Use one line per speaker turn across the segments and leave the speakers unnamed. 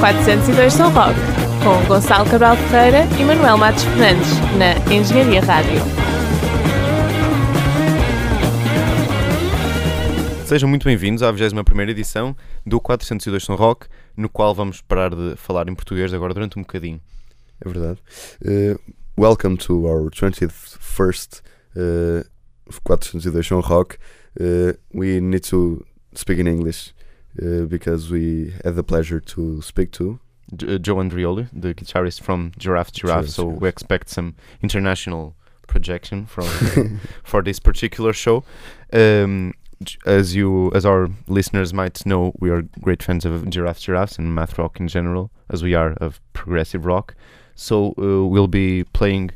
402 São Roque, com Gonçalo Cabral Ferreira e Manuel Matos Fernandes, na Engenharia Rádio.
Sejam muito bem-vindos à 21 edição do 402 São Roque, no qual vamos parar de falar em português agora durante um bocadinho.
É verdade. Uh, welcome to our 21st uh, 402 São Roque. Uh, we need to speak in English uh, because we had the pleasure to speak to
uh, Joe Andreoli, the guitarist from Giraffe Giraffe.
Giraffe,
so
Giraffe.
we expect some international projection from for this particular show. Um, as you, as our listeners might know, we are great fans of Giraffe Giraffes and math rock in general, as we are of progressive rock. So uh, we'll be playing.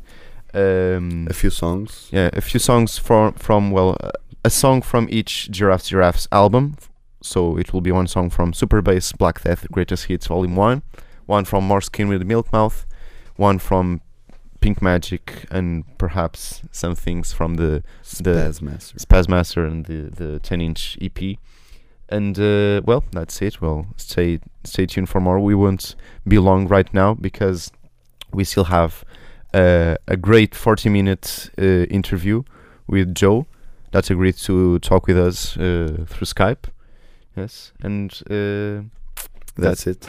Um,
a few songs.
yeah, a few songs from from well, uh, a song from each Giraffe Giraffes album. So it will be one song from Super Bass Black Death Greatest Hits Volume One, one from More Skin with Milk Mouth, one from Pink Magic, and perhaps some things from the the
Spaz Master.
Spazmaster and the the 10 inch EP. And uh, well, that's it. Well, stay stay tuned for more. We won't be long right now because we still have uh, a great 40 minute uh, interview with Joe that agreed to talk with us uh, through Skype. Yes, and uh,
That's it.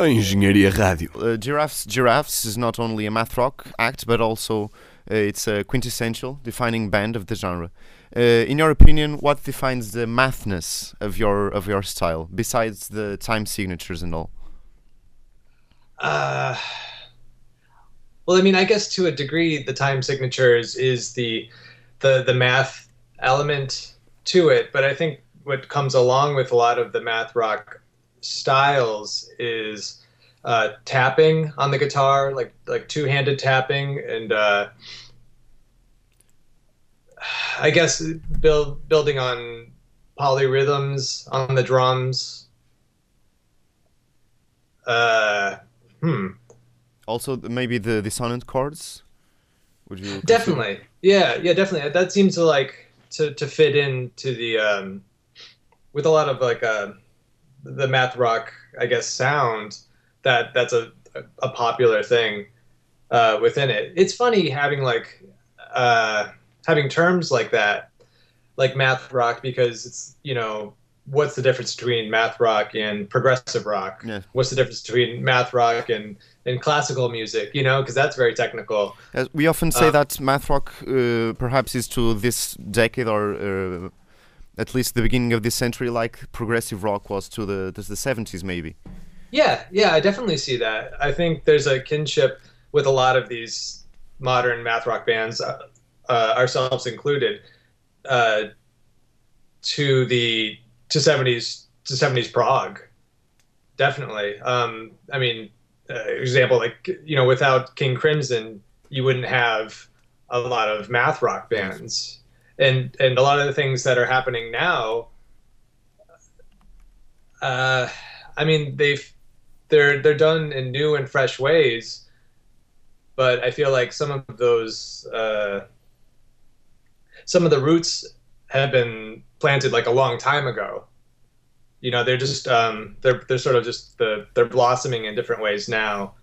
Engenharia Rádio.
uh, Giraffes Giraffes is not only a math rock act but also uh, it's a quintessential defining band of the genre. Uh, in your opinion, what defines the mathness of your of your style besides the time signatures and all?
Uh, well, I mean, I guess to a degree, the time signatures is the the the math element to it, but I think what comes along with a lot of the math rock styles is uh, tapping on the guitar, like like two handed tapping, and uh, I guess build building on polyrhythms on the drums. Uh, hmm.
Also, maybe the dissonant chords. Would you consider-
definitely yeah yeah definitely that seems to like to to fit into the um with a lot of like uh the math rock i guess sound that that's a a popular thing uh within it. It's funny having like uh having terms like that like math rock because it's you know what's the difference between math rock and progressive rock
Yeah.
what's the difference between math rock and and classical music you know because that's very technical
As we often say
Uh,
that math rock uh, perhaps is to this decade or uh, at least the beginning of this century like progressive rock was to the to the 70s maybe.
Yeah, yeah, I definitely see that. I think there's a kinship with a lot of these modern math rock bands, uh, uh, ourselves included, uh, to the to 70s to 70s prog. Definitely. Um, I mean, uh, example like you know, without King Crimson, you wouldn't have a lot of math rock bands, and and a lot of the things that are happening now. Uh, I mean, they've they're they're done in new and fresh ways, but I feel like some of those uh, some of the roots have been planted like a long time ago. You know, they're just um, they're they're sort of just the they're blossoming in different ways now.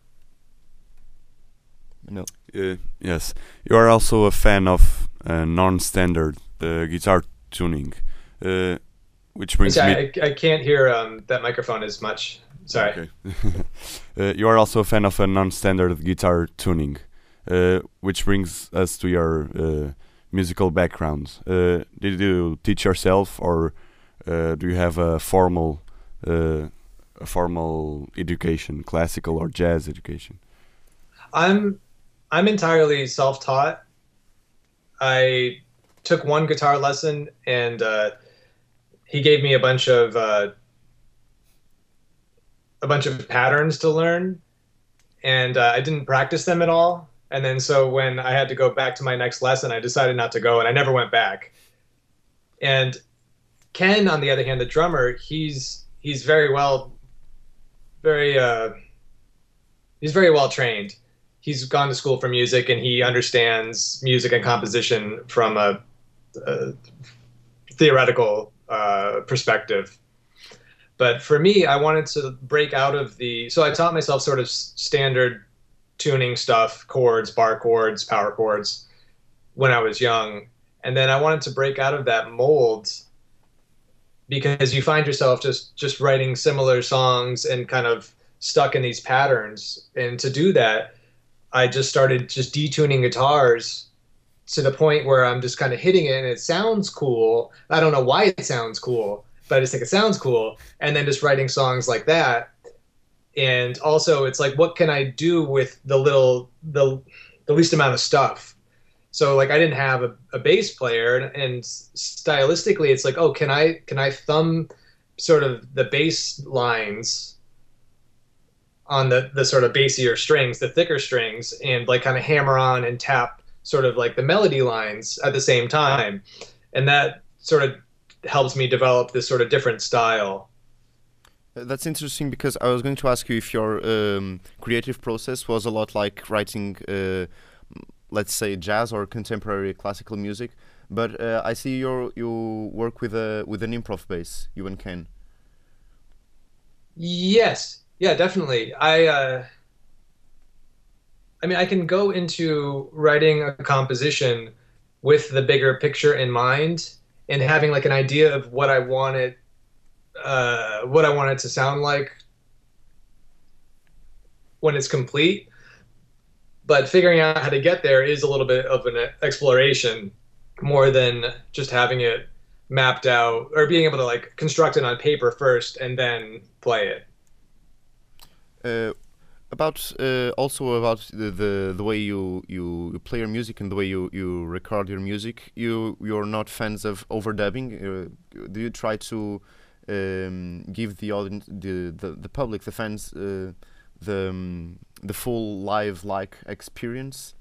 No.
Uh, yes, you are also a fan of uh, non-standard uh, guitar tuning, uh, which brings me.
I, I can't hear um, that microphone as much. Sorry.
Okay. uh, you are also a fan of a non-standard guitar tuning, uh, which brings us to your uh, musical background. Uh, did you teach yourself, or uh, do you have a formal, uh, a formal education, classical or jazz education?
I'm I'm entirely self-taught. I took one guitar lesson, and uh, he gave me a bunch of uh, a bunch of patterns to learn, and uh, I didn't practice them at all. And then so when I had to go back to my next lesson, I decided not to go, and I never went back. And Ken, on the other hand, the drummer, he's he's very well, very uh, he's very well trained he's gone to school for music and he understands music and composition from a, a theoretical uh, perspective. But for me, I wanted to break out of the. So I taught myself sort of standard tuning stuff, chords, bar chords, power chords, when I was young, and then I wanted to break out of that mold because you find yourself just just writing similar songs and kind of stuck in these patterns. And to do that, I just started just detuning guitars to the point where I'm just kind of hitting it and it sounds cool. I don't know why it sounds cool, but I just think it sounds cool. And then just writing songs like that. And also it's like what can I do with the little the the least amount of stuff? So like I didn't have a, a bass player and, and stylistically it's like, oh, can I can I thumb sort of the bass lines on the the sort of bassier strings, the thicker strings, and like kind of hammer on and tap sort of like the melody lines at the same time, and that sort of helps me develop this sort of different style.
That's interesting because I was going to ask you if your um, creative process was a lot like writing, uh, let's say, jazz or contemporary classical music. But uh, I see you you work with a with an improv bass. You and Ken.
Yes, yeah, definitely. I uh, I mean, I can go into writing a composition with the bigger picture in mind and having like an idea of what I wanted uh, what I want it to sound like when it's complete. But figuring out how to get there is a little bit of an exploration more than just having it mapped out or being able to like construct it on paper first and then play it.
Uh, about uh, also about the, the the way you, you play your music and the way you, you record your music. You you're not fans of overdubbing. Uh, do you try to um, give the audience, the, the, the public, the fans, uh, the um, the full live like experience?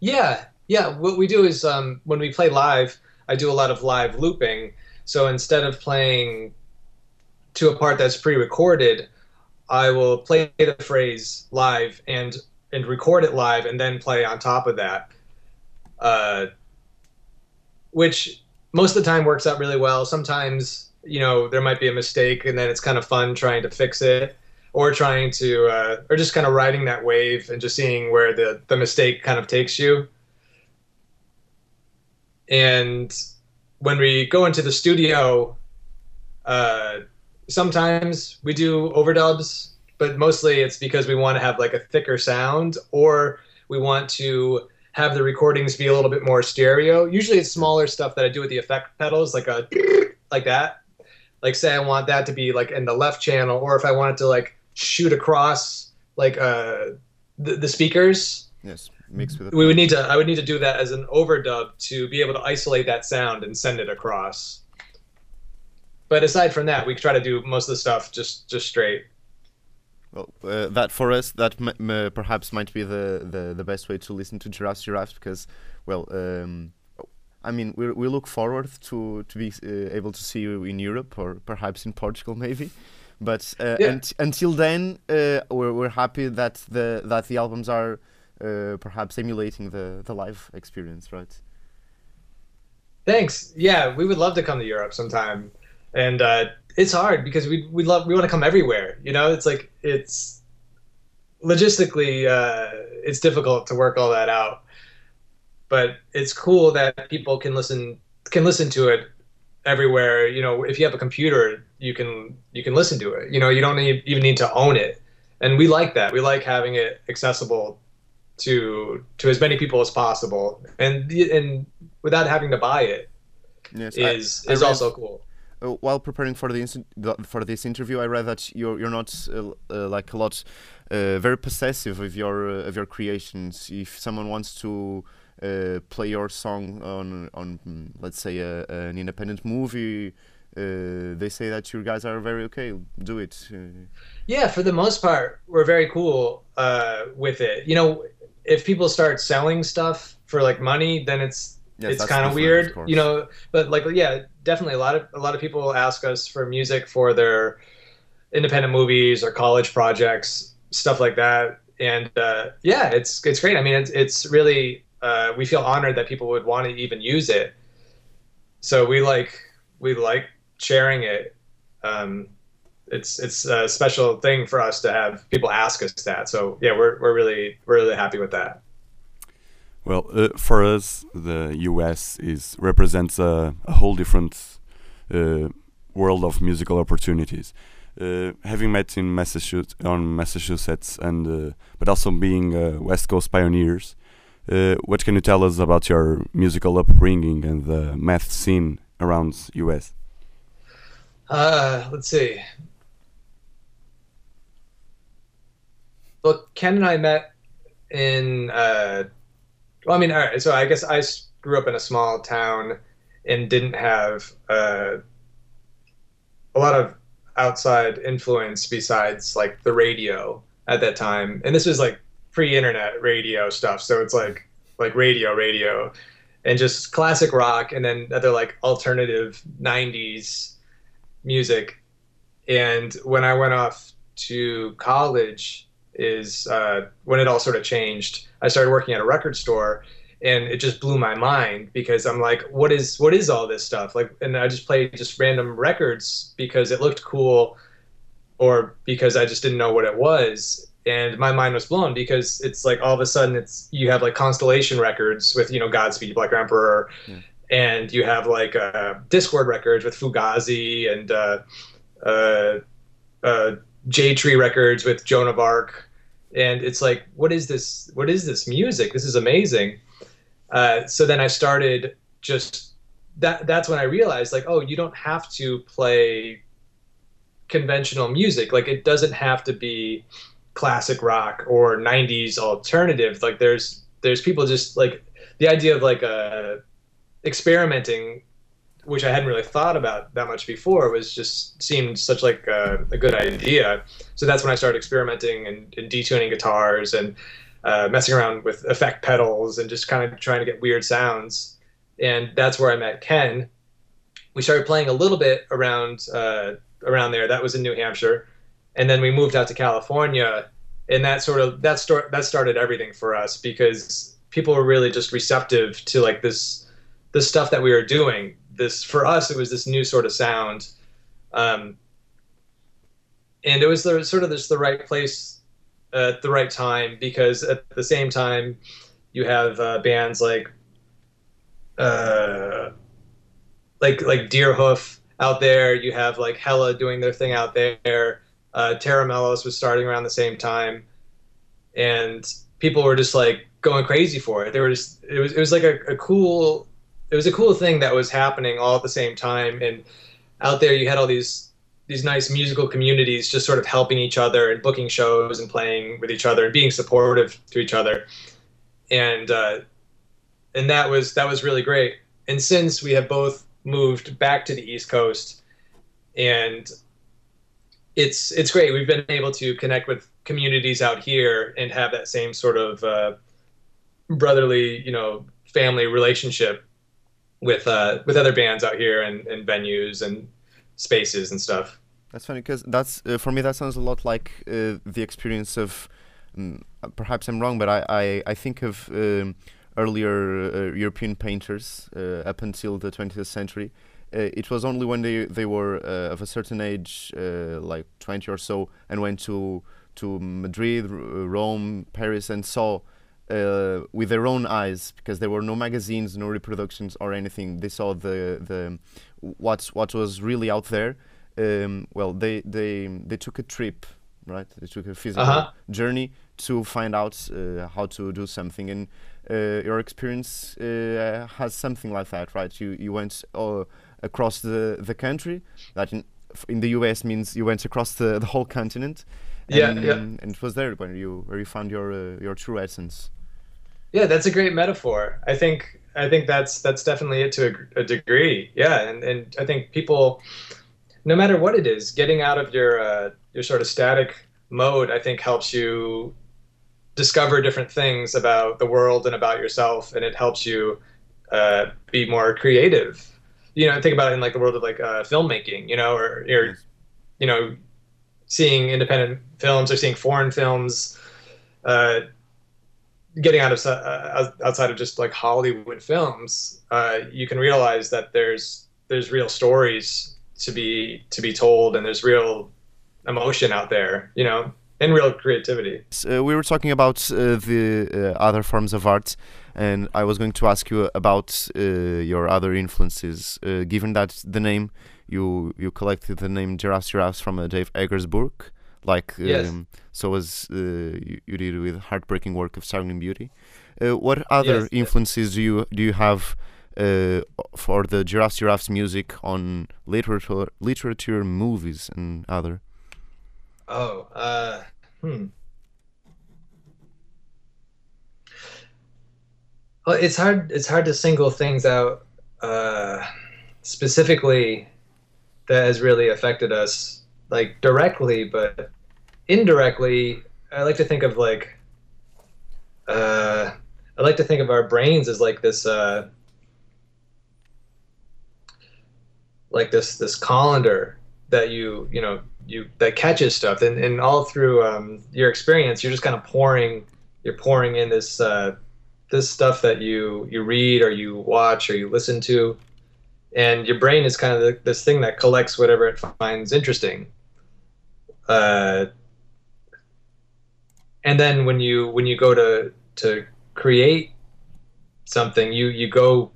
Yeah, yeah. What we do is um, when we play live, I do a lot of live looping. So instead of playing to a part that's pre-recorded, I will play the phrase live and and record it live and then play on top of that. Uh, which most of the time works out really well. Sometimes you know there might be a mistake and then it's kind of fun trying to fix it or trying to uh, or just kind of riding that wave and just seeing where the the mistake kind of takes you. And when we go into the studio, uh, sometimes we do overdubs, but mostly it's because we want to have like a thicker sound or we want to have the recordings be a little bit more stereo. Usually it's smaller stuff that I do with the effect pedals, like a like that. Like say I want that to be like in the left channel, or if I want it to like shoot across like uh the, the speakers.
Yes, mixed with.
We would need to. I would need to do that as an overdub to be able to isolate that sound and send it across. But aside from that, we try to do most of the stuff just just straight.
Well, uh, that for us, that perhaps might be the, the, the best way to listen to Giraffes Giraffes because, well, um, I mean, we we look forward to to be uh, able to see you in Europe or perhaps in Portugal, maybe. But uh,
Yeah.
unt- until then, uh, we're we're happy that the that the albums are uh, perhaps emulating the the live experience, right?
Thanks. Yeah, we would love to come to Europe sometime, and uh, it's hard because we we love we want to come everywhere. You know, it's like it's logistically uh, it's difficult to work all that out, but it's cool that people can listen can listen to it everywhere. You know, if you have a computer, you can you can listen to it. You know, you don't need, even need to own it, and we like that. We like having it accessible to to as many people as possible, and and without having to buy it
Yes.
Is
I
is
read-
also cool.
uh, while preparing for the, the for this interview, I read that you're you're not uh, uh, like a lot uh, very possessive of your uh, of your creations. If someone wants to play your song on on let's say a, an independent movie, uh, they say that you guys are very okay. Do it. Uh,
Yeah, for the most part, we're very cool uh, with it. You know, if people start selling stuff for like money, then it's
yes,
it's kind of weird, you know. But like, yeah, definitely a lot of a lot of people ask us for music for their independent movies or college projects, stuff like that. And uh, yeah, it's it's great. I mean, it's it's really uh, we feel honored that people would want to even use it. So we like we like sharing it. Um, it's it's a special thing for us to have people ask us that. So yeah, we're we're really we're really happy with that.
Well, uh, for us, the U.S. is represents a, a whole different uh, world of musical opportunities. Uh, having met in Massachusetts on Massachusetts and uh, but also being uh, West Coast pioneers, what can you tell us about your musical upbringing and the math scene around U.S.?
Uh, let's see. Well, Ken and I met in. Uh, well, I mean, all right. So I guess I grew up in a small town and didn't have uh, a lot of outside influence besides like the radio at that time. And this was like pre-internet radio stuff, so it's like like radio, radio, and just classic rock, and then other like alternative '90s music. And when I went off to college, is uh, when it all sort of changed. I started working at a record store, and it just blew my mind because I'm like, what is what is all this stuff? Like, and I just played just random records because it looked cool, or because I just didn't know what it was. And my mind was blown because it's like all of a sudden it's you have like Constellation Records with you know Godspeed Black Emperor, yeah. and you have like uh, Dischord Records with Fugazi and uh, uh, uh Jade Tree Records with Joan of Arc, and it's like what is this? What is this music? This is amazing uh, so then I started just that. That's when I realized like, oh, you don't have to play conventional music. Like it doesn't have to be classic rock or 90s alternative. Like there's there's people just like the idea of like uh, experimenting which I hadn't really thought about that much before, was just seemed such like a, a good idea. So that's when I started experimenting and, and detuning guitars and uh, messing around with effect pedals and just kind of trying to get weird sounds. And that's where I met Ken. We started playing a little bit around uh, around there. That was in New Hampshire, and then we moved out to California, and that sort of that start that started everything for us because people were really just receptive to like this the stuff that we were doing. This for us, it was this new sort of sound, um, and it was the, sort of just the right place at the right time because at the same time you have uh, bands like uh, like like Deerhoof out there. You have like Hella doing their thing out there. Uh, Tera Melos was starting around the same time, and people were just like going crazy for it. They were just it was it was like a, a cool it was a cool thing that was happening all at the same time. And out there you had all these these nice musical communities just sort of helping each other and booking shows and playing with each other and being supportive to each other and uh, and that was that was really great and since we have both moved back to the east coast and it's it's great we've been able to connect with communities out here and have that same sort of uh, brotherly you know family relationship with uh, with other bands out here and, and venues and spaces and stuff.
That's funny because that's uh, for me that sounds a lot like uh, the experience of. Um, perhaps I'm wrong, but I I, I think of um, earlier uh, European painters uh, up until the 20th century. Uh, it was only when they they were uh, of a certain age, like 20 or so, and went to to Madrid, Rome, Paris, and saw uh, with their own eyes because there were no magazines, no reproductions or anything. They saw the the what what was really out there. Um, well, they they they took a trip, right? They took a physical uh-huh. journey to find out uh, how to do something, and uh, your experience uh, has something like that, right? You you went uh, across the the country. That in, in the U.S. means you went across the, the whole continent.
Yeah, and, yeah.
And it was there where you where you found your uh, your true essence.
Yeah, that's a great metaphor. I think I think that's that's definitely it to a, a, degree. Yeah, and and I think people, no matter what it is, getting out of your uh, your sort of static mode, I think helps you discover different things about the world and about yourself, and it helps you uh, be more creative. You know, think about it in like the world of like uh, filmmaking. You know, or or you know, seeing independent films or seeing foreign films. Uh, getting out of uh, outside of just like Hollywood films, uh, you can realize that there's there's real stories to be to be told, and there's real emotion out there, you know, and real creativity.
Uh, we were talking about uh, the uh, other forms of art, and I was going to ask you about uh, your other influences. Uh, given that the name you you collected the name Giraffes Giraffes from uh, Dave Eggers' book, like um,
Yes.
so as you, you did with heartbreaking work of Starling Beauty. what other
Yes,
influences do you do you have? Uh, for the Giraffes Giraffes music on literature, literature, movies, and other.
Oh, uh, hmm. Well, it's hard. It's hard to single things out uh, specifically that has really affected us, like directly, but indirectly. I like to think of like. Uh, I like to think of our brains as like this. Uh, like this this colander that you you know you that catches stuff and, and all through um, your experience you're just kind of pouring you're pouring in this uh, this stuff that you you read or you watch or you listen to and your brain is kind of the, this thing that collects whatever it finds interesting. Uh, and then when you when you go to to create something you you go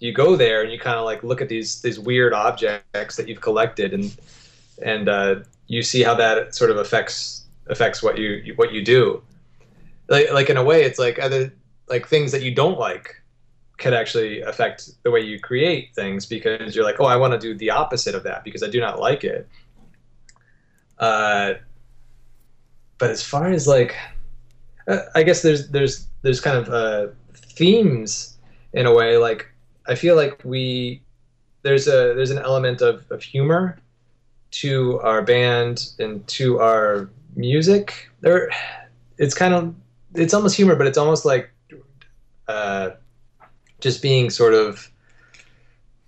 you go there and you kind of like look at these these weird objects that you've collected and and uh, you see how that sort of affects affects what you what you do. Like like in a way it's like other like things that you don't like could actually affect the way you create things because you're like oh I want to do the opposite of that because I do not like it uh but as far as like uh, I guess there's there's there's kind of uh themes in a way like I feel like we there's a there's an element of, of humor to our band and to our music. There, it's kind of it's almost humor, but it's almost like uh, just being sort of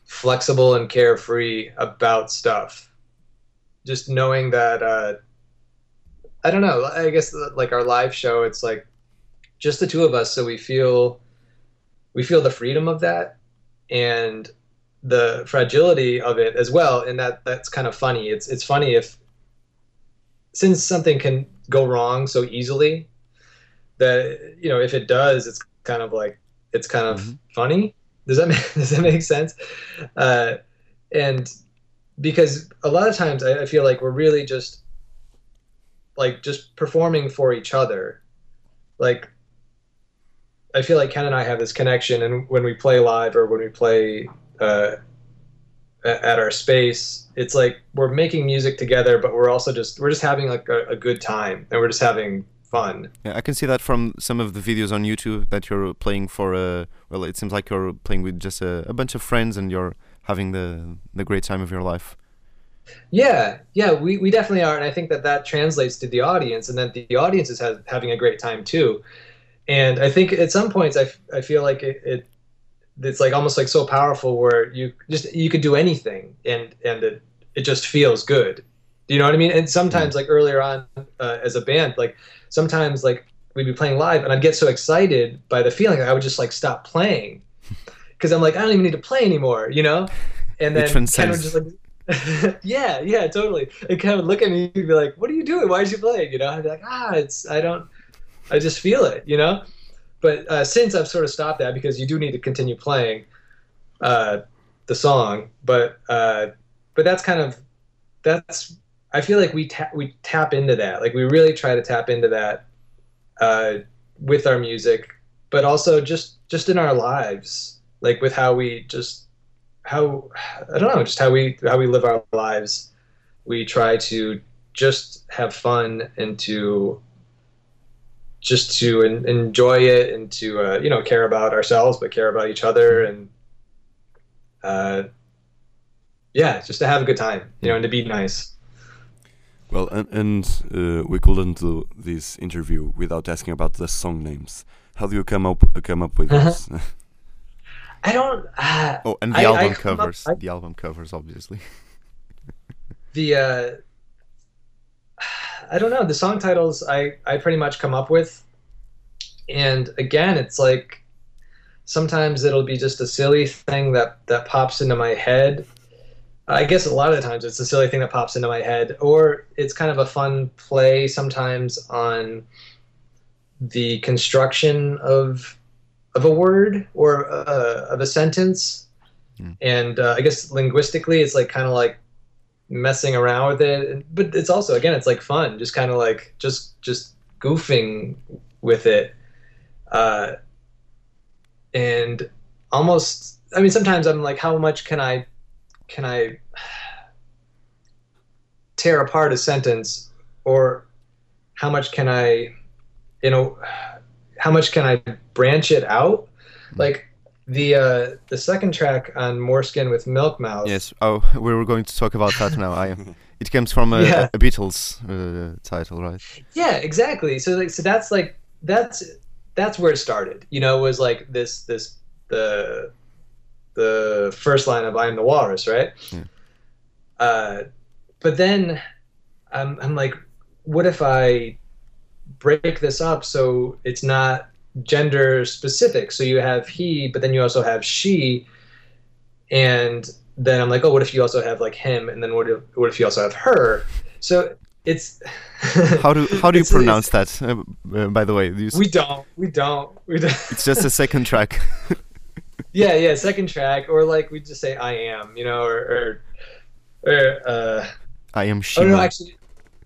flexible and carefree about stuff. Just knowing that uh, I don't know. I guess like our live show, it's like just the two of us, so we feel we feel the freedom of that and the fragility of it as well and that that's kind of funny it's it's funny if since something can go wrong so easily that you know if it does it's kind of like it's kind of
Mhm.
funny. Does that make, does that make sense? Uh, and because a lot of times I, I feel like we're really just like just performing for each other. Like I feel like Ken and I have this connection, and when we play live or when we play uh, at our space, it's like we're making music together, but we're also just we're just having like a, a good time, and we're just having fun.
Yeah, I can see that from some of the videos on YouTube that you're playing for. Uh, well, it seems like you're playing with just a, a bunch of friends and you're having the the great time of your life.
Yeah, yeah, we, we definitely are, and I think that that translates to the audience, and that the audience is ha- having a great time too. And I think at some points, I, f- I feel like it, it it's like almost like so powerful where you just you could do anything, and and it it just feels good. Do you know what I mean? And sometimes, like earlier on, uh, as a band, like sometimes like we'd be playing live, and I'd get so excited by the feeling that I would just like stop playing because I'm like I don't even need to play anymore, you know. And then Ken would just like yeah, yeah, totally. And Ken would look at me and be like, "What are you doing? Why are you playing?" You know, I'd be like, "Ah, it's I don't, I just feel it," you know. But uh, since I've sort of stopped that because you do need to continue playing uh, the song, but uh, but that's kind of that's I feel like we tap we tap into that. Like we really try to tap into that uh, with our music, but also just just in our lives, like with how we just how I don't know, just how we how we live our lives. We try to just have fun and to just to en- enjoy it and to uh, you know care about ourselves, but care about each other and uh, yeah, just to have a good time, you know, and to be nice.
Well, and, and uh, we couldn't do this interview without asking about the song names. How do you come up come up with
Uh-huh.
this?
I don't. Uh,
Oh, and the
I- I
album
up-
covers.
I-
the album covers, obviously.
the uh, I don't know the song titles I I pretty much come up with, and again it's like sometimes it'll be just a silly thing that that pops into my head, I guess a lot of the times it's a silly thing that pops into my head, or it's kind of a fun play sometimes on the construction of of a word or uh, of a sentence.
Mm.
And uh, I guess linguistically, it's like kind of like messing around with it, but it's also again, it's like fun, just kind of like just just goofing with it, uh, and almost. I mean, sometimes I'm like, how much can I can I tear apart a sentence, or how much can I, you know, how much can I branch it out? Like the uh, the second track on Moreskin with Milk Mouth.
Yes. Oh, we were going to talk about that now. I am. It comes from a,
Yeah.
a Beatles uh, title, right?
Yeah, exactly. So like so that's like that's that's where it started. You know, was like this this the the first line of I am the walrus, right?
Yeah.
Uh but then I'm I'm like what if I break this up so it's not gender specific. So you have he, but then you also have she and then I'm like, oh, what if you also have like him, and then what if what if you also have her? So it's
How do how do you pronounce that? Uh, uh, by the way, Do you
We don't. We don't. We don't.
it's just a second track.
yeah, yeah. Second track, or like we just say "I am," you know, or or, or uh,
I am
oh no, actually,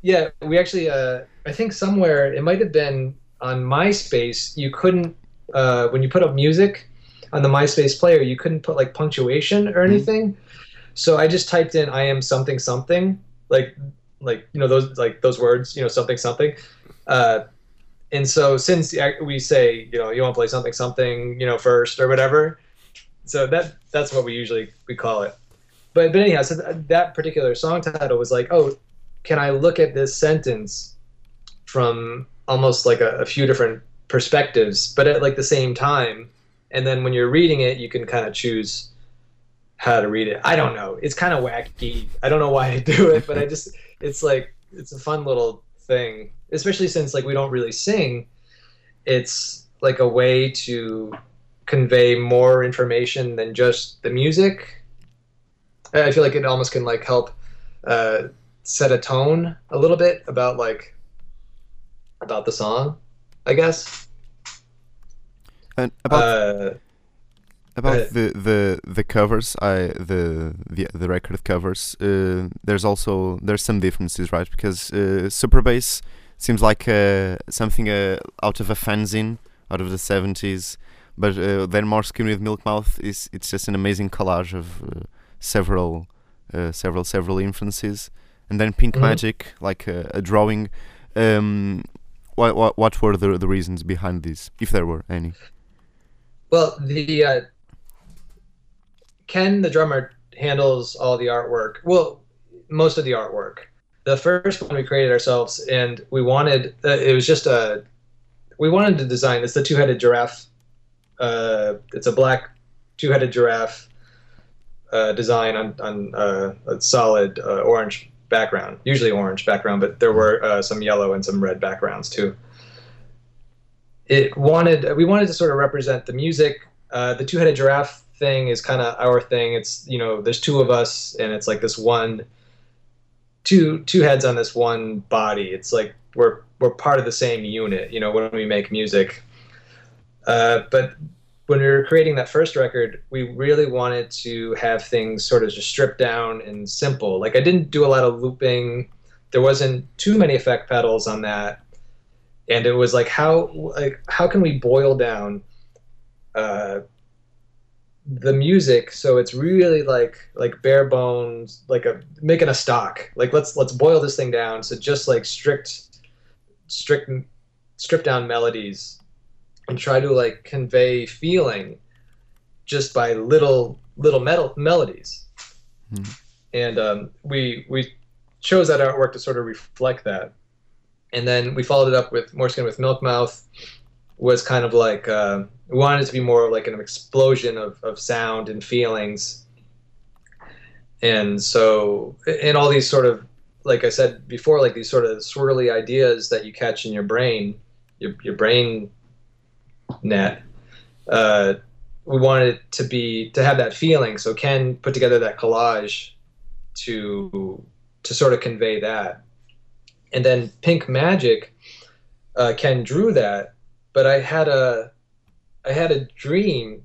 yeah. We actually, uh, I think somewhere it might have been on MySpace. You couldn't uh, when you put up music on the MySpace player, you couldn't put like punctuation or anything. So I just typed in "I am something something," like like you know those like those words, you know, something something. Uh, and so since we say you know you want to play something something you know first or whatever so that that's what we usually we call it. But but anyhow so th- that particular song title was like oh can i look at this sentence from almost like a, a few different perspectives but at like the same time? And then when you're reading it you can kind of choose how to read it. I don't know. It's kind of wacky. I don't know why i do it but i just it's like it's a fun little thing. Especially since like we don't really sing it's like a way to convey more information than just the music i feel like it almost can like help uh, set a tone a little bit about like about the song i guess
And about
uh,
about
ahead.
the, the the covers, I the the the record covers. Uh, there's also there's some differences, right? Because uh, Super Bass seems like uh, something uh, out of a fanzine out of the seventies, but uh, then More Skin with Milk Mouth is it's just an amazing collage of uh, several uh, several several influences, and then Pink
Mhm.
Magic like a, a drawing. Um, what what what were the the reasons behind this, if there were any?
Well, the uh, Ken, the drummer, handles all the artwork. Well, most of the artwork. The first one we created ourselves, and we wanted uh, it was just a we wanted to design. It's the two-headed giraffe. Uh, it's a black two-headed giraffe uh, design on on uh, a solid uh, orange background, usually orange background, but there were uh, some yellow and some red backgrounds too it wanted we wanted to sort of represent the music. Uh, the two-headed giraffe thing is kind of our thing. It's you know there's two of us and it's like this one two two heads on this one body. It's like we're we're part of the same unit. You know when we make music. Uh, but when we were creating that first record, we really wanted to have things sort of just stripped down and simple. Like I didn't do a lot of looping. There wasn't too many effect pedals on that and it was like how like how can we boil down uh, the music so it's really like like bare bones like a making a stock like let's let's boil this thing down so just like strict strict strip down melodies and try to like convey feeling just by little little metal melodies.
Hmm.
and um, we we chose that artwork to sort of reflect that. And then we followed it up with more skin with Milk Mouth was kind of like uh, we wanted it to be more like an explosion of, of sound and feelings. And so and all these sort of like I said before like these sort of swirly ideas that you catch in your brain your, your brain net uh, we wanted it to be to have that feeling so Ken put together that collage to to sort of convey that. And then Pink Magic, uh, Ken drew that, but I had a I had a dream.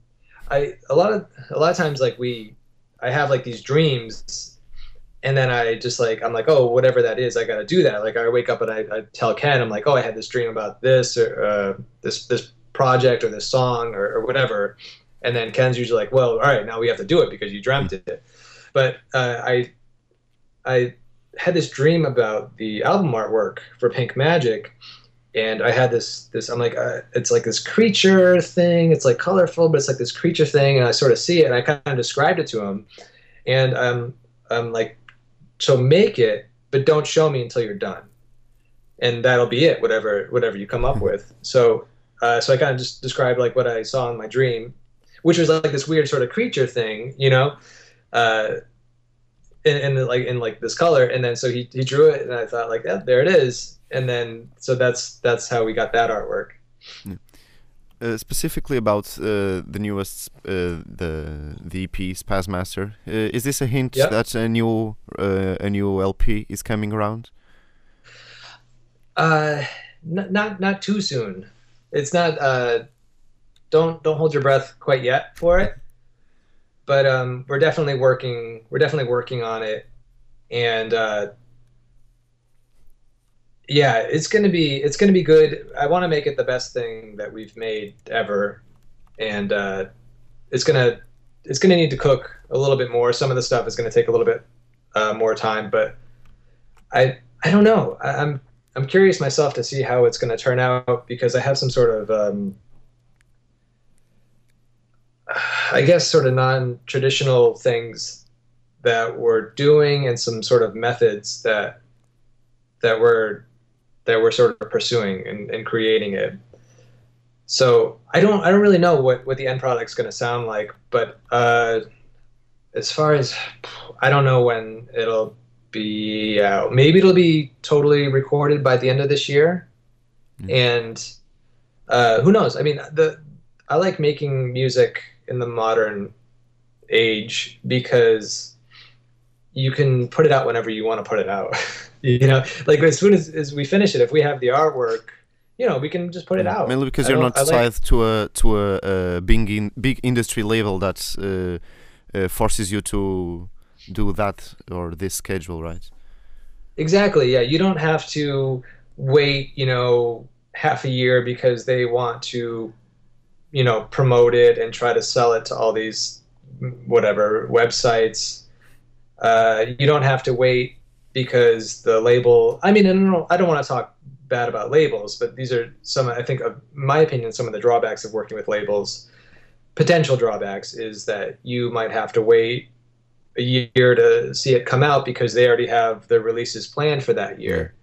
I a lot of a lot of times like we I have like these dreams and then I just like I'm like oh whatever that is I got to do that like I wake up and I, I, tell Ken I'm like oh I had this dream about this or uh, this this project or this song or, or, whatever. And then Ken's usually like well all right now we have to do it because you dreamt it. But uh, I I had this dream about the album artwork for Pink Magic. And I had this this I'm like uh, it's like this creature thing. It's like colorful, but it's like this creature thing, and I sort of see it, and I kind of described it to him, and I'm I'm like, so make it, but don't show me until you're done, and that'll be it. Whatever whatever you come up with. So uh, so I kind of just described like what I saw in my dream, which was like this weird sort of creature thing, you know. Uh, in, in like in like this color, and then so he, he drew it, and I thought like, yeah, there it is, and then so that's that's how we got that artwork.
Yeah. Uh, specifically about uh, the newest uh, the the EP Spazmaster, uh, is this a hint yep. that a new uh, a new LP is coming around?
Uh, n- not not too soon. It's not. don't don't hold your breath quite yet for it. But um, we're definitely working. We're definitely working on it, and yeah, it's gonna be it's gonna be good. I want to make it the best thing that we've made ever, and uh, it's gonna it's gonna need to cook a little bit more. Some of the stuff is gonna take a little bit uh, more time, but I I don't know. I, am I'm, curious myself to see how it's gonna turn out because I have some sort of um, I guess sort of non-traditional things that we're doing and some sort of methods that that we're that we're sort of pursuing and, and creating it. So I don't I don't really know what, what the end product's going to sound like, but uh, as far as I don't know when it'll be out. Maybe it'll be totally recorded by the end of this year, mm-hmm. and uh, who knows? I mean, the I like making music in the modern age because you can put it out whenever you want to put it out. you know, like as soon as, as we finish it, if we have the artwork, you know, we can just put it out.
Mainly because you're not tied like, to a to a, a big in, big industry label that uh, uh, forces you to do that or this schedule, right?
Exactly. Yeah, you don't have to wait, you know, half a year because they want to, you know, promote it and try to sell it to all these whatever websites. Uh, you don't have to wait because the label. I mean, I don't, I don't want to talk bad about labels, but these are some. I think, of my opinion, some of the drawbacks of working with labels. Potential drawbacks is that you might have to wait a year to see it come out because they already have the releases planned for that year.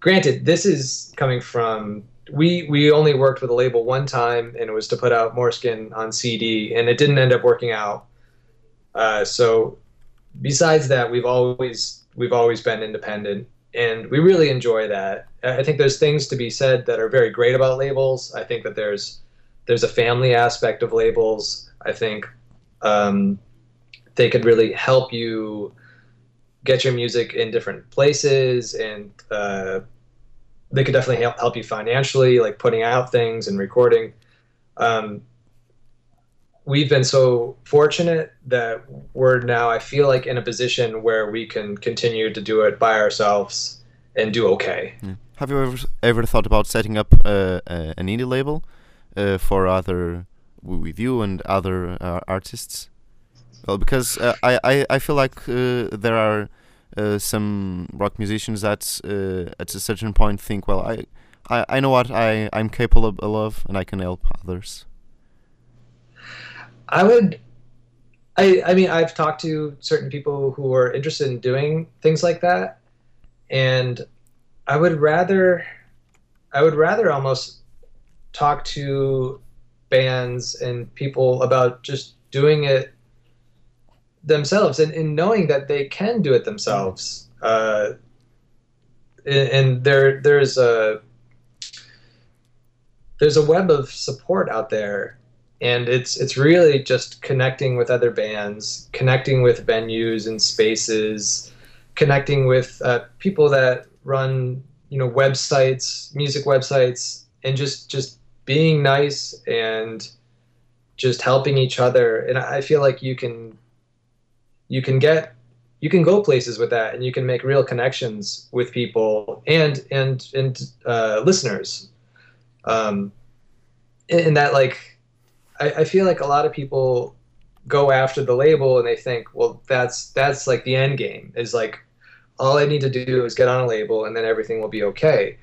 Granted, this is coming from we we only worked with a label one time, and it was to put out More Skin on CD, and it didn't end up working out. Uh, so, besides that, we've always we've always been independent and we really enjoy that. I think there's things to be said that are very great about labels. I think that there's there's a family aspect of labels. I think um, they could really help you get your music in different places, and uh, they could definitely help help you financially, like putting out things and recording. Um, we've been so fortunate that we're now i feel like in a position where we can continue to do it by ourselves and do okay
yeah. have you ever ever thought about setting up uh, uh, an indie label uh, for other with you and other uh, artists well because uh, I, I i feel like uh, there are some rock musicians that at a certain point think well i I, I know what I, I'm capable of and I can help others.
I would. I I mean, I've talked to certain people who are interested in doing things like that, and I would rather, I would rather almost talk to bands and people about just doing it themselves and, and knowing that they can do it themselves. Uh, and, there there's a there's a web of support out there and it's it's really just connecting with other bands, connecting with venues and spaces, connecting with uh, people that run you know websites, music websites, and just just being nice and just helping each other. And I feel like you can you can get you can go places with that and you can make real connections with people and and and uh, listeners. Um, and that like I, I feel like a lot of people go after the label and they think well that's that's like the end game is like all i need to do is get on a label and then everything will be okay.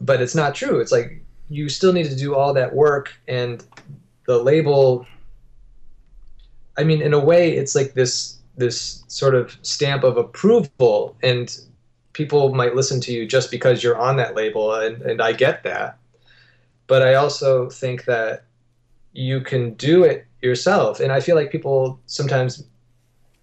But it's not true. It's like you still need to do all that work and the label i mean in a way it's like this this sort of stamp of approval and people might listen to you just because you're on that label and, and i get that. But i also think that you can do it yourself and i feel like people sometimes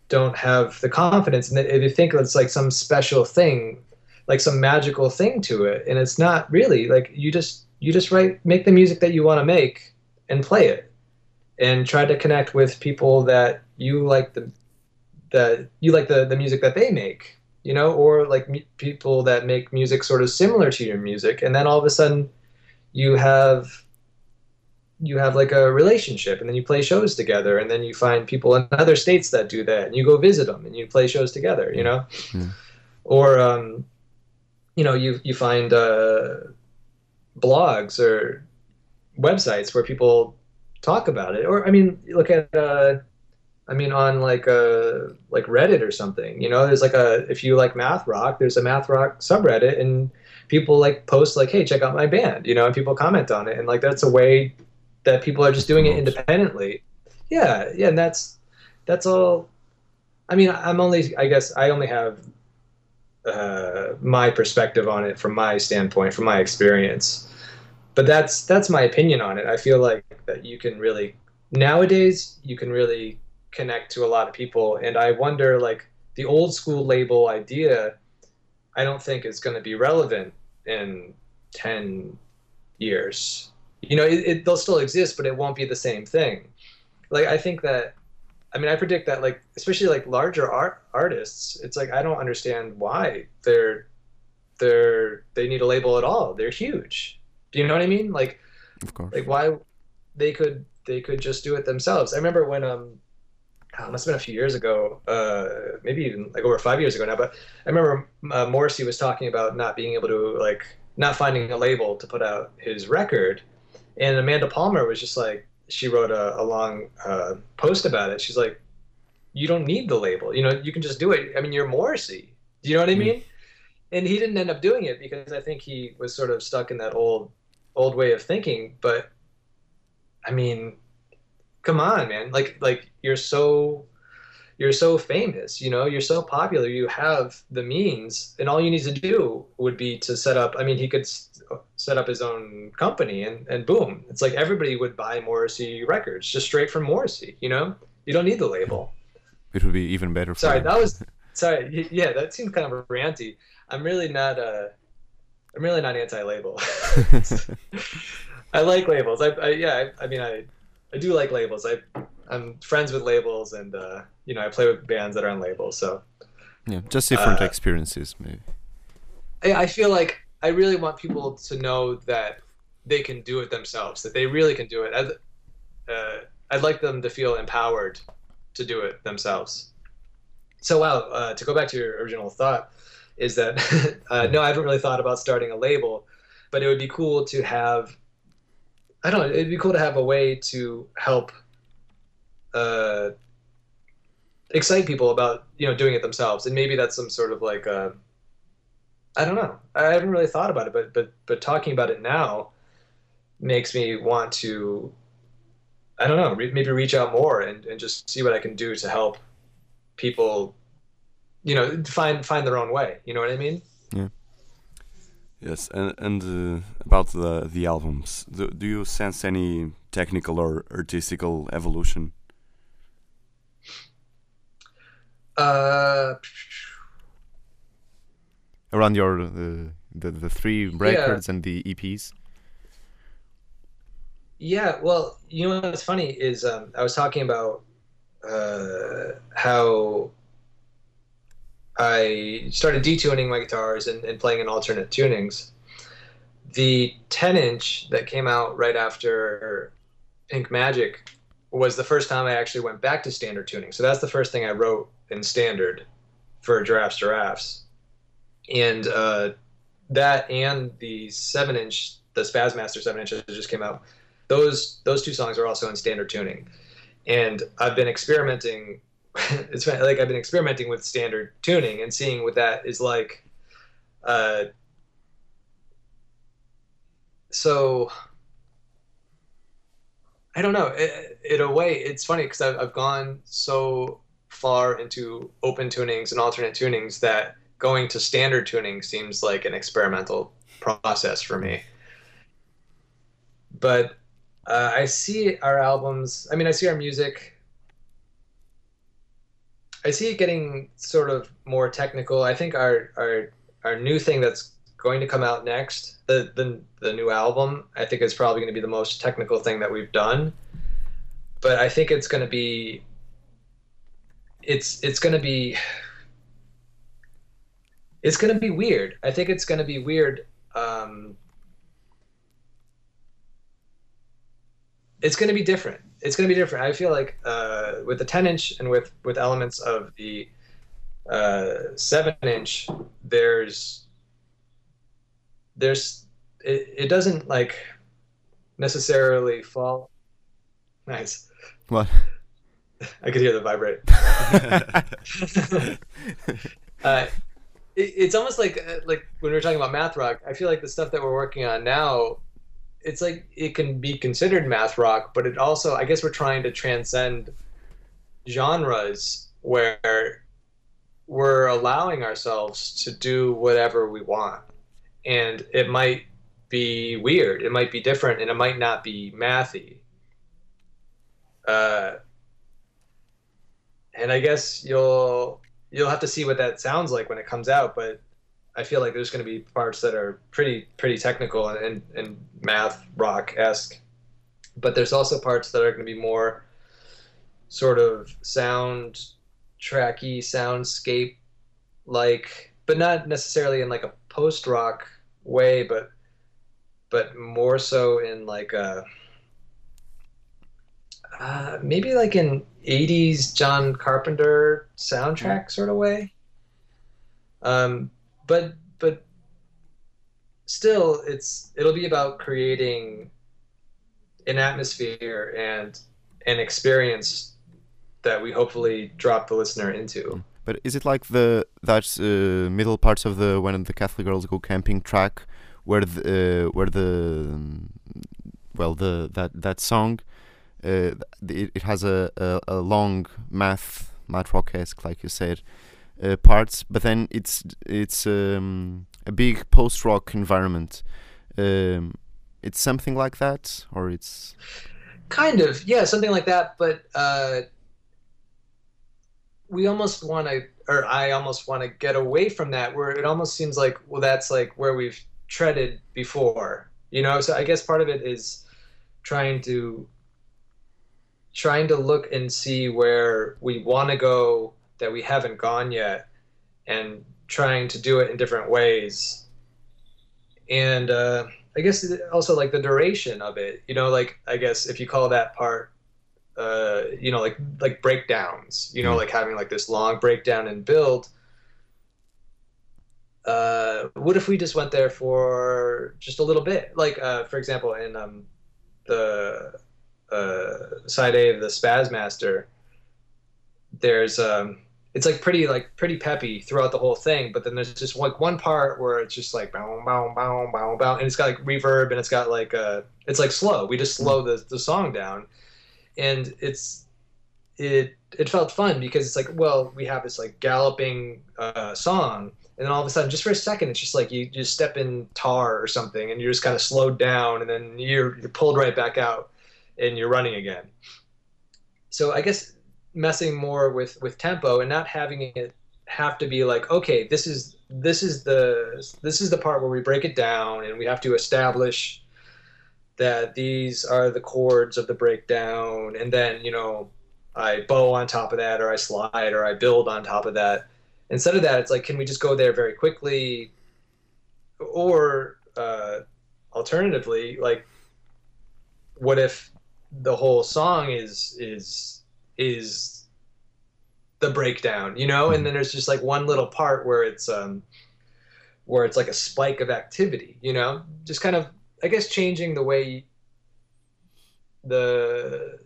don't have the confidence and they, think it's like some special thing like some magical thing to it and it's not really like you just you just write make the music that you want to make and play it and try to connect with people that you like the that you like the the music that they make, you know, or like m- people that make music sort of similar to your music, and then all of a sudden you have you have like a relationship and then you play shows together and then you find people in other states that do that and you go visit them and you play shows together you know
Yeah.
or um, you know you you find uh, blogs or websites where people talk about it or i mean look at uh, I mean, on like a like Reddit or something. You know, there's like a if you like math rock, there's a math rock subreddit, and people like post like, "Hey, check out my band," you know, and people comment on it, and like that's a way that people are just doing it independently. Yeah, yeah, and that's that's all. I mean, I'm only, I guess, I only have uh, my perspective on it from my standpoint, from my experience. But that's that's my opinion on it. I feel like that you can really nowadays you can really connect to a lot of people. And i wonder like the old school label idea i don't think is going to be relevant in 10 years. You know it, it, they'll still exist but it won't be the same thing. Like i think that i mean i predict that like especially like larger art artists it's like i don't understand why they're they're they need a label at all. They're huge. Do you know what i mean? Like
Of course.
like why they could they could just do it themselves. I remember when um oh, it must have been a few years ago, uh, maybe even like over five years ago now. But I remember uh, Morrissey was talking about not being able to like not finding a label to put out his record, and Amanda Palmer was just like she wrote a, a long uh, post about it. She's like, you don't need the label, you know, you can just do it. I mean, you're Morrissey. Do you know what I mean? And he didn't end up doing it because I think he was sort of stuck in that old old way of thinking. But I mean, come on, man. Like like you're so you're so famous, you know, you're so popular, you have the means, and all you need to do would be to set up. I mean, he could set up his own company, and and boom, it's like everybody would buy Morrissey records just straight from Morrissey. You know, you don't need the label.
It would be even better for
Sorry,
him.
that was sorry. Yeah, that seemed kind of ranty. I'm really not uh I'm really not anti-label. I like labels. I, I yeah. I, I mean, I I do like labels. I I'm friends with labels, and uh, you know, I play with bands that are on labels. So
yeah, just different
Uh,
experiences, maybe.
I, I feel like I really want people to know that they can do it themselves. That they really can do it. I'd, uh, I'd like them to feel empowered to do it themselves. So wow, uh, to go back to your original thought, is that uh, no, I haven't really thought about starting a label, but it would be cool to have. I don't know. It'd be cool to have a way to help uh, excite people about you know doing it themselves, and maybe that's some sort of like uh, I don't know. I haven't really thought about it, but but but talking about it now makes me want to. I don't know. Re- maybe reach out more and, and just see what I can do to help people. You know, find find their own way. You know what I mean?
Yes, and and uh, about the the albums, do, do you sense any technical or artistical evolution?
Uh,
Around your uh, the the three records and the E EPs.
Yeah, well, you know what's funny is um, I was talking about uh, how I started detuning my guitars and, and playing in alternate tunings. The 10 inch that came out right after Pink Magic was the first time I actually went back to standard tuning. So that's the first thing I wrote in standard for Giraffes Giraffes. And uh, that and the 7 inch, the Spazmaster 7 inch that just came out, those those two songs are also in standard tuning. And I've been experimenting it's like I've been experimenting with standard tuning and seeing what that is like. Uh, so I don't know. It, in a way, it's funny because I've, I've gone so far into open tunings and alternate tunings that going to standard tuning seems like an experimental process for me. But uh, I see our albums. I mean, I see our music I see it getting sort of more technical. I think our our our new thing that's going to come out next, the the the new album, I think is probably going to be the most technical thing that we've done. But I think it's going to be it's it's going to be it's going to be weird. I think it's going to be weird um, it's going to be different. It's going to be different. I feel like uh, with the 10 inch and with with elements of the uh, seven inch, there's there's it, it doesn't like necessarily fall. Nice.
What?
I could hear the vibrate. uh, it, it's almost like uh, like when we are talking about math rock. I feel like the stuff that we're working on now it's like it can be considered math rock, but it also I guess we're trying to transcend genres where we're allowing ourselves to do whatever we want. And it might be weird, it might be different, and it might not be mathy. Uh, and I guess you'll you'll have to see what that sounds like when it comes out, but I feel like there's going to be parts that are pretty pretty technical and, and, math rock esque, but there's also parts that are going to be more sort of sound tracky, soundscape like, but not necessarily in like a post rock way, but but more so in like a uh, maybe like an 80s John Carpenter soundtrack sort of way. Um, but but still it's it'll be about creating an atmosphere and an experience that we hopefully drop the listener into.
But is it like the that uh, middle parts of the when the Catholic girls go camping track, where the uh, where the um, well the that that song, uh, it, it has a, a, a long math math rock esque like you said, uh, parts, but then it's it's um, a big post rock environment. Um, it's something like that, or it's
kind of yeah, something like that. But uh, we almost want to, or I almost want to get away from that, where it almost seems like well, that's like where we've treaded before, you know. So I guess part of it is trying to trying to look and see where we want to go that we haven't gone yet and trying to do it in different ways and uh, i guess also like the duration of it you know like i guess if you call that part uh, you know like like breakdowns you know mm. like having like this long breakdown and build uh, what if we just went there for just a little bit like uh, for example in um, the uh, side a of the spazmaster there's um, it's like pretty like pretty peppy throughout the whole thing but then there's just like one part where it's just like bow bow bow bow bow and it's got like reverb and it's got like uh it's like slow. We just slow the, the song down. And it's it it felt fun because it's like well we have this like galloping uh, song and then all of a sudden just for a second it's just like you just step in tar or something and you're just kind of slowed down and then you're you're pulled right back out and you're running again. So i guess messing more with with tempo and not having it have to be like okay this is this is the this is the part where we break it down and we have to establish that these are the chords of the breakdown, and then you know I bow on top of that, or I slide, or I build on top of that. Instead of that, it's like, can we just go there very quickly, or uh, alternatively, like, what if the whole song is is is the breakdown, you know, and then there's just like one little part where it's um where it's like a spike of activity, you know, just kind of I guess changing the way the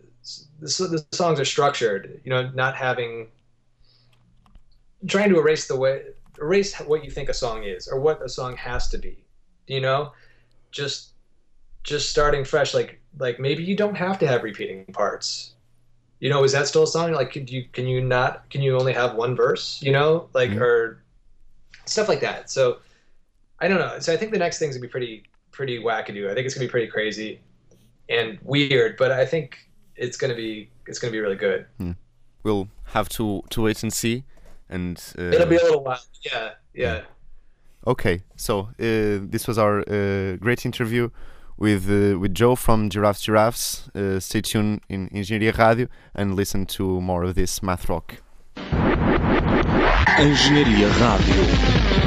the, the songs are structured, you know, not having trying to erase the way erase what you think a song is or what a song has to be, you know, just just starting fresh like like maybe you don't have to have repeating parts you know is that still a song? Like could you can you not can you only have one verse you know? Like
Mhm.
or stuff like that. So i don't know. So i think the next thing's gonna be pretty pretty wackadoo. I think it's gonna be pretty crazy and weird but i think it's gonna be it's gonna be really good.
We'll have to to wait and see. And uh,
it'll be a little while. Yeah. Yeah.
Okay, so uh, this was our uh, great interview with uh, with Joe from Giraffes Giraffes. Uh, stay tuned in Engenharia Rádio and listen to more of this math rock.
Engenharia Rádio.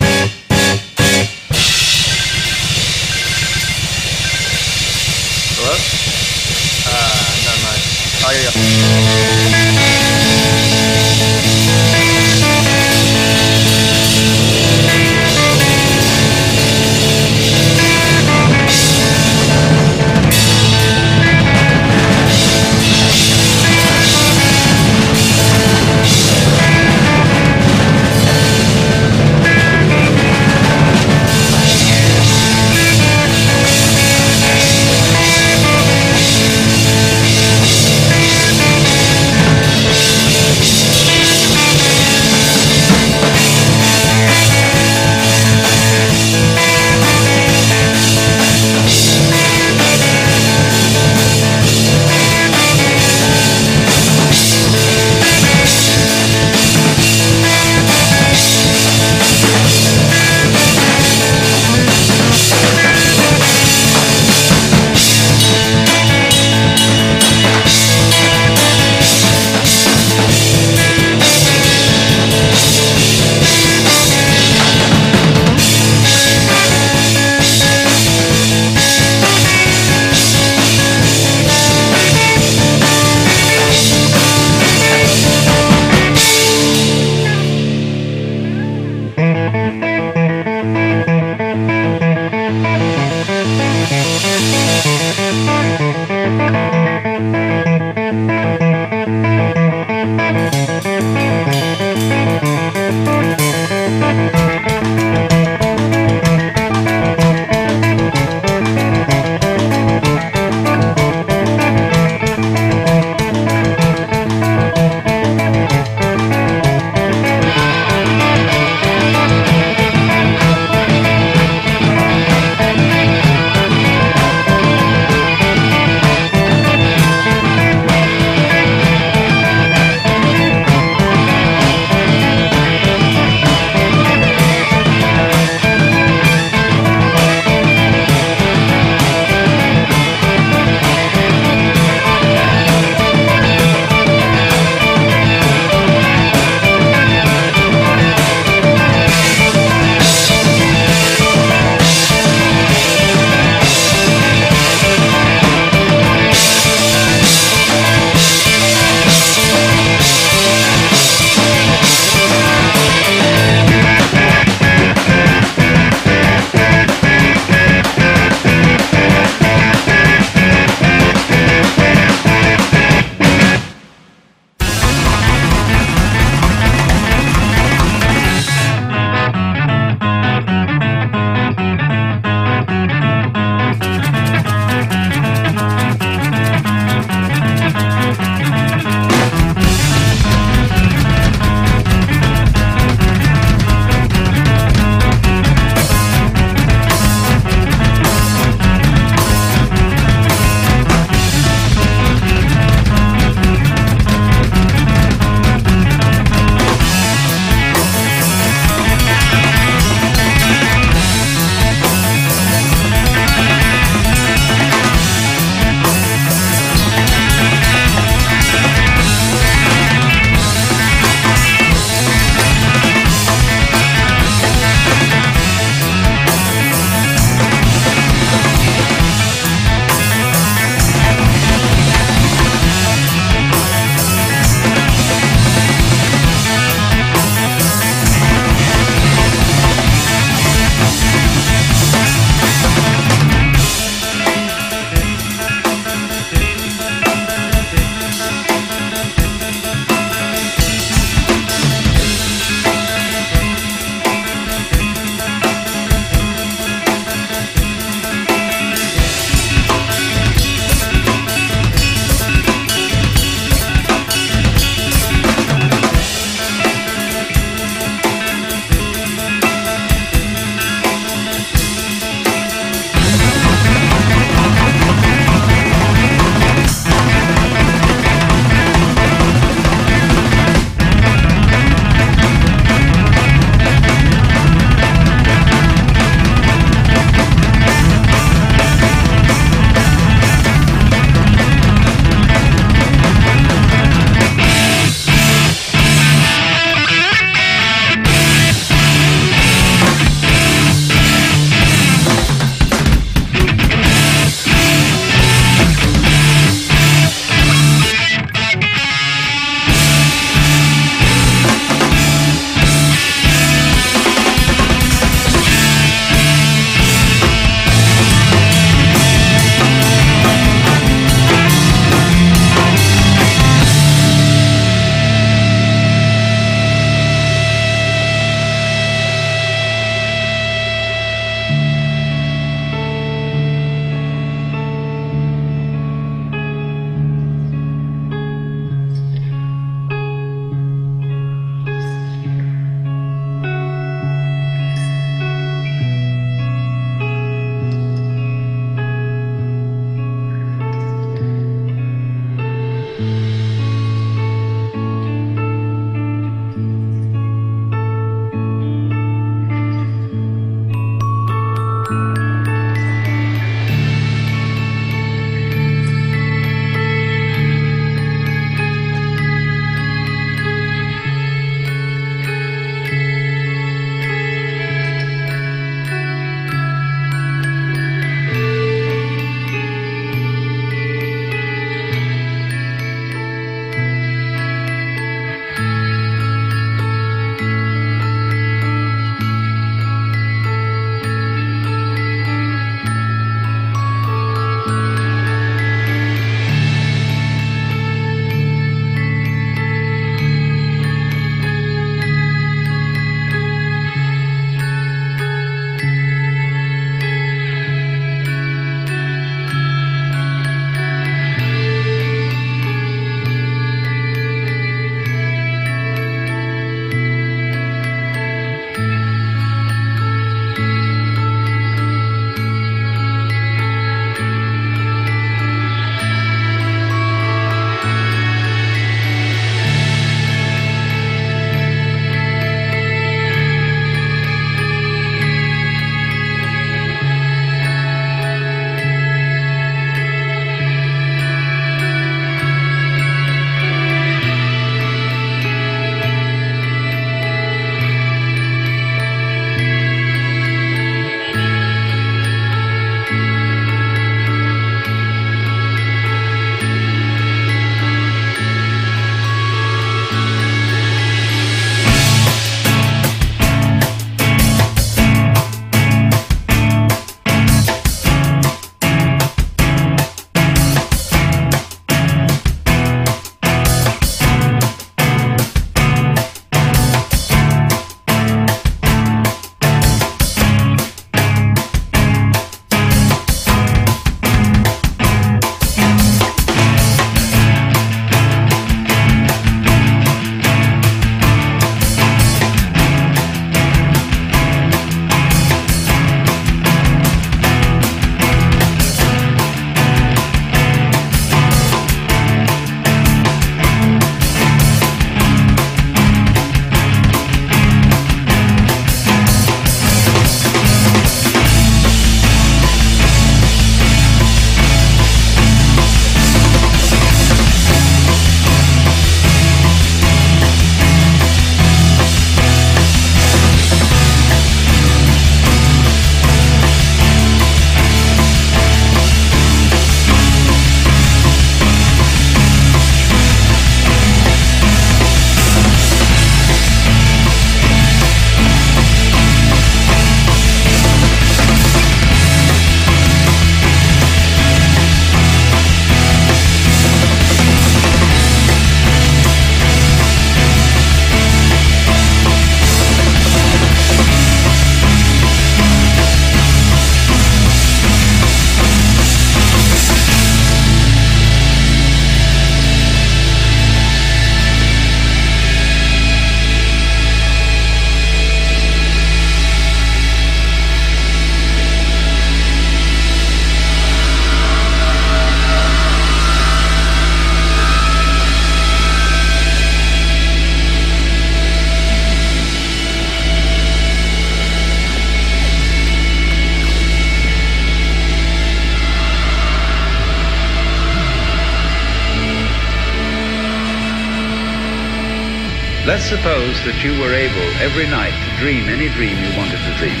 Let's suppose that you were able every night to dream any dream you wanted to dream.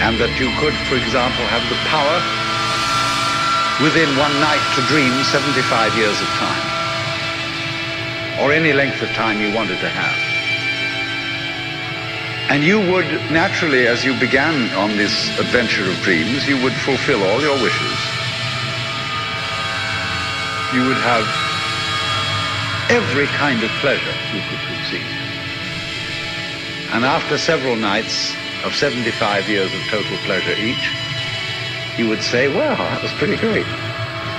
And that you could, for example, have the power within one night to dream 75 years of time. Or any length of time you wanted to have. And you would naturally, as you began on this adventure of dreams, you would fulfill all your wishes. You would have every kind of pleasure you could conceive. And after several nights of 75 years of total pleasure each, you would say, well, that was pretty great.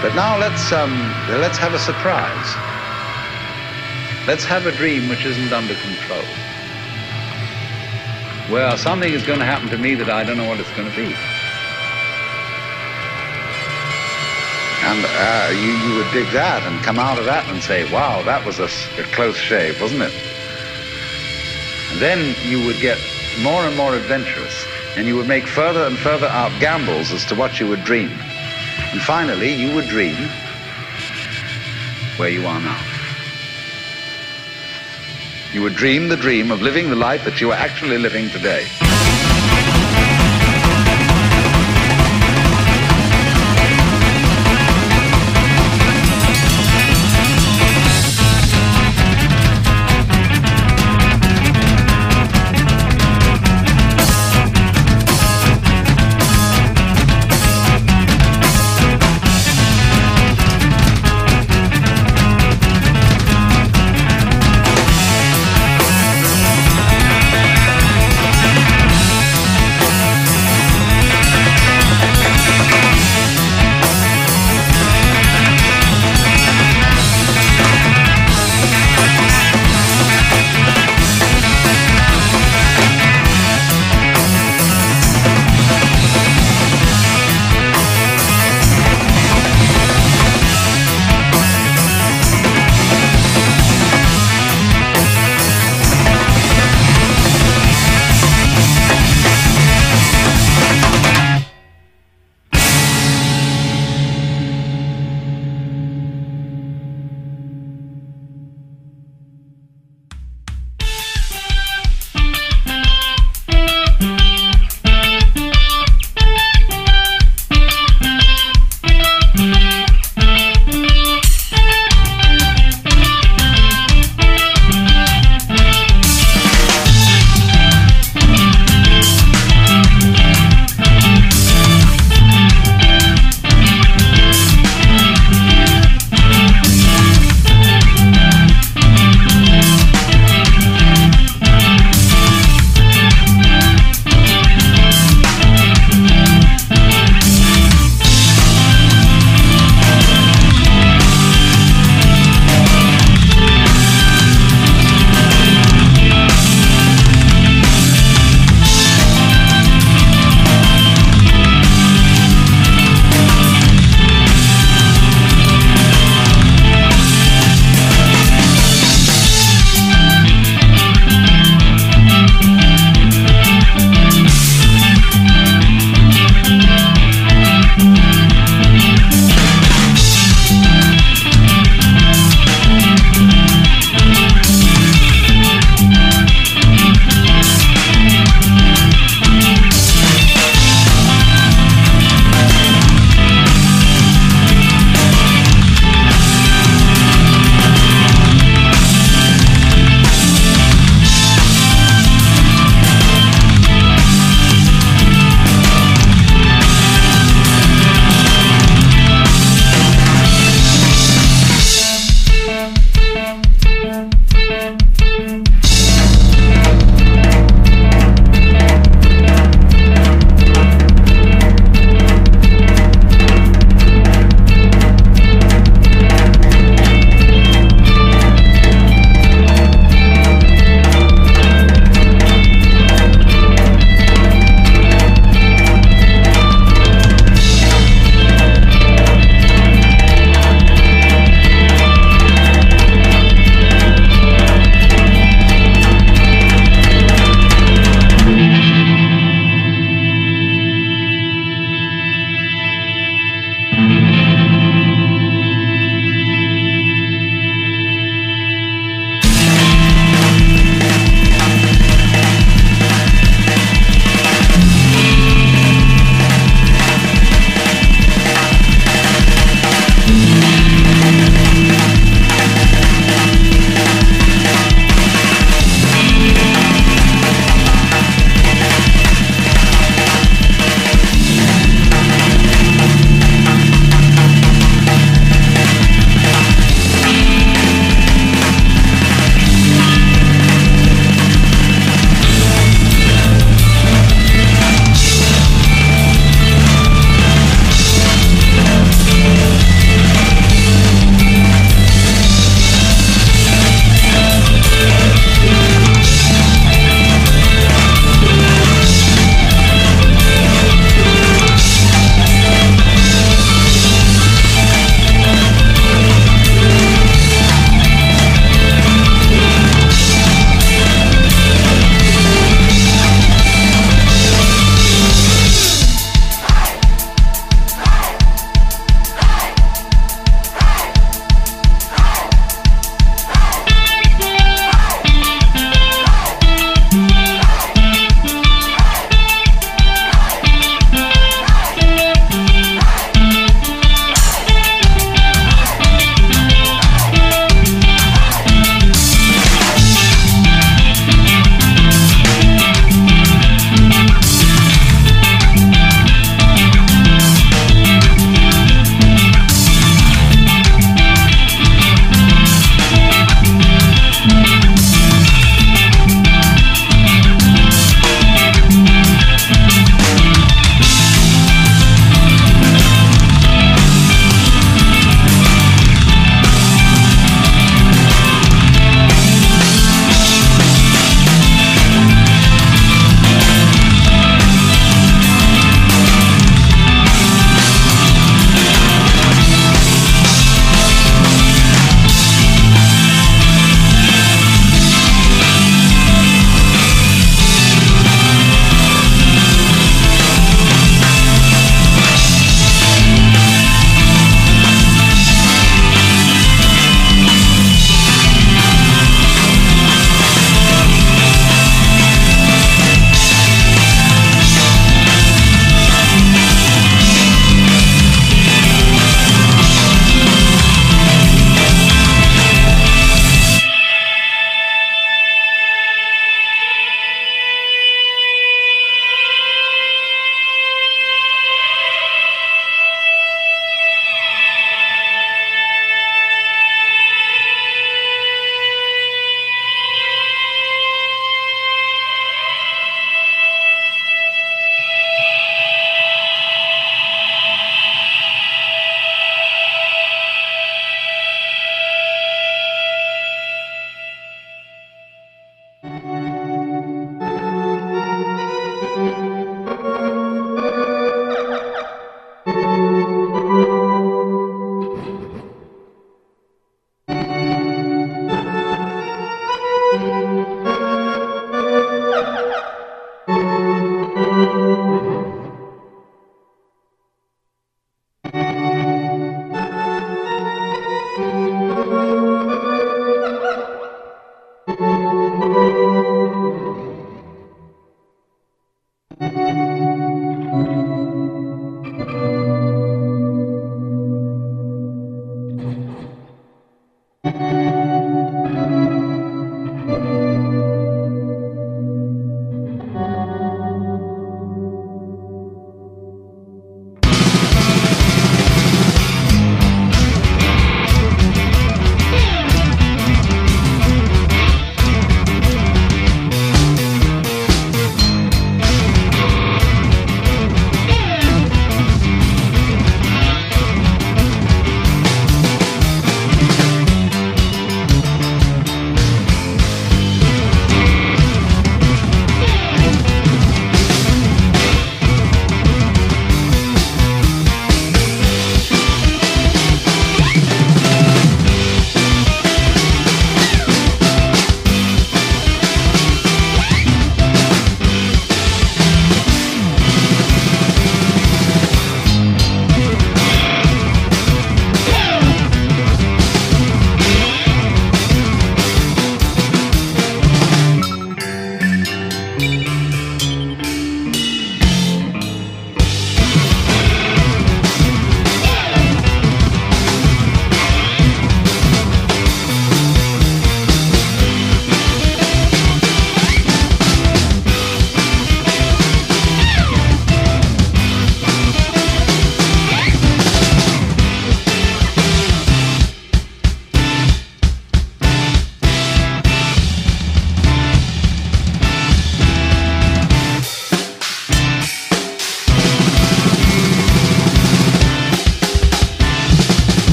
But now let's, um, let's have a surprise. Let's have a dream which isn't under control. Well, something is going to happen to me that I don't know what it's going to be. And uh, you, you would dig that and come out of that and say, wow, that was a close shave, wasn't it? And then you would get more and more adventurous, and you would make further and further out gambles as to what you would dream. And finally, you would dream where you are now. You would dream the dream of living the life that you are actually living today.